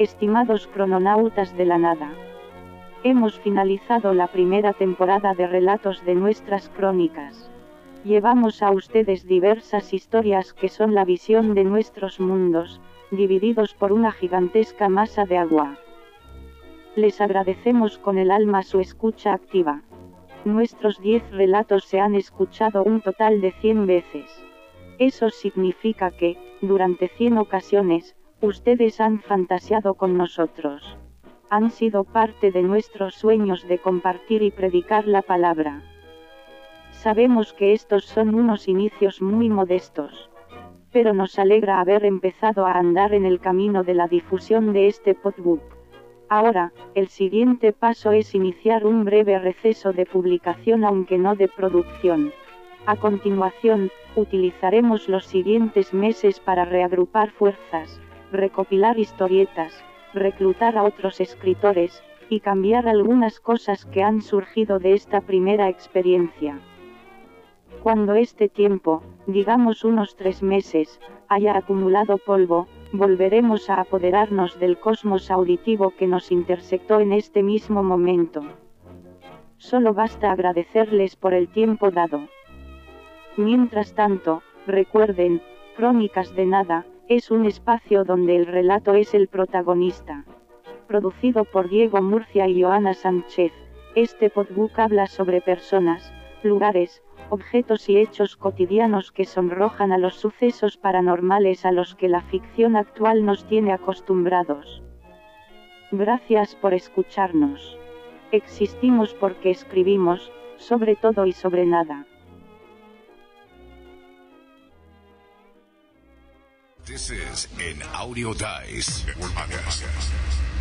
Estimados crononautas de la nada. Hemos finalizado la primera temporada de relatos de nuestras crónicas. Llevamos a ustedes diversas historias que son la visión de nuestros mundos, divididos por una gigantesca masa de agua. Les agradecemos con el alma su escucha activa. Nuestros 10 relatos se han escuchado un total de 100 veces. Eso significa que, durante 100 ocasiones, ustedes han fantaseado con nosotros. Han sido parte de nuestros sueños de compartir y predicar la palabra. Sabemos que estos son unos inicios muy modestos. Pero nos alegra haber empezado a andar en el camino de la difusión de este podbook. Ahora, el siguiente paso es iniciar un breve receso de publicación aunque no de producción. A continuación, utilizaremos los siguientes meses para reagrupar fuerzas, recopilar historietas, reclutar a otros escritores, y cambiar algunas cosas que han surgido de esta primera experiencia. Cuando este tiempo, digamos unos tres meses, haya acumulado polvo, volveremos a apoderarnos del cosmos auditivo que nos intersectó en este mismo momento. Solo basta agradecerles por el tiempo dado. Mientras tanto, recuerden, Crónicas de Nada, es un espacio donde el relato es el protagonista. Producido por Diego Murcia y Joana Sánchez, este podbook habla sobre personas, lugares, objetos y hechos cotidianos que sonrojan a los sucesos paranormales a los que la ficción actual nos tiene acostumbrados. Gracias por escucharnos. Existimos porque escribimos, sobre todo y sobre nada. This is an audio dice podcast.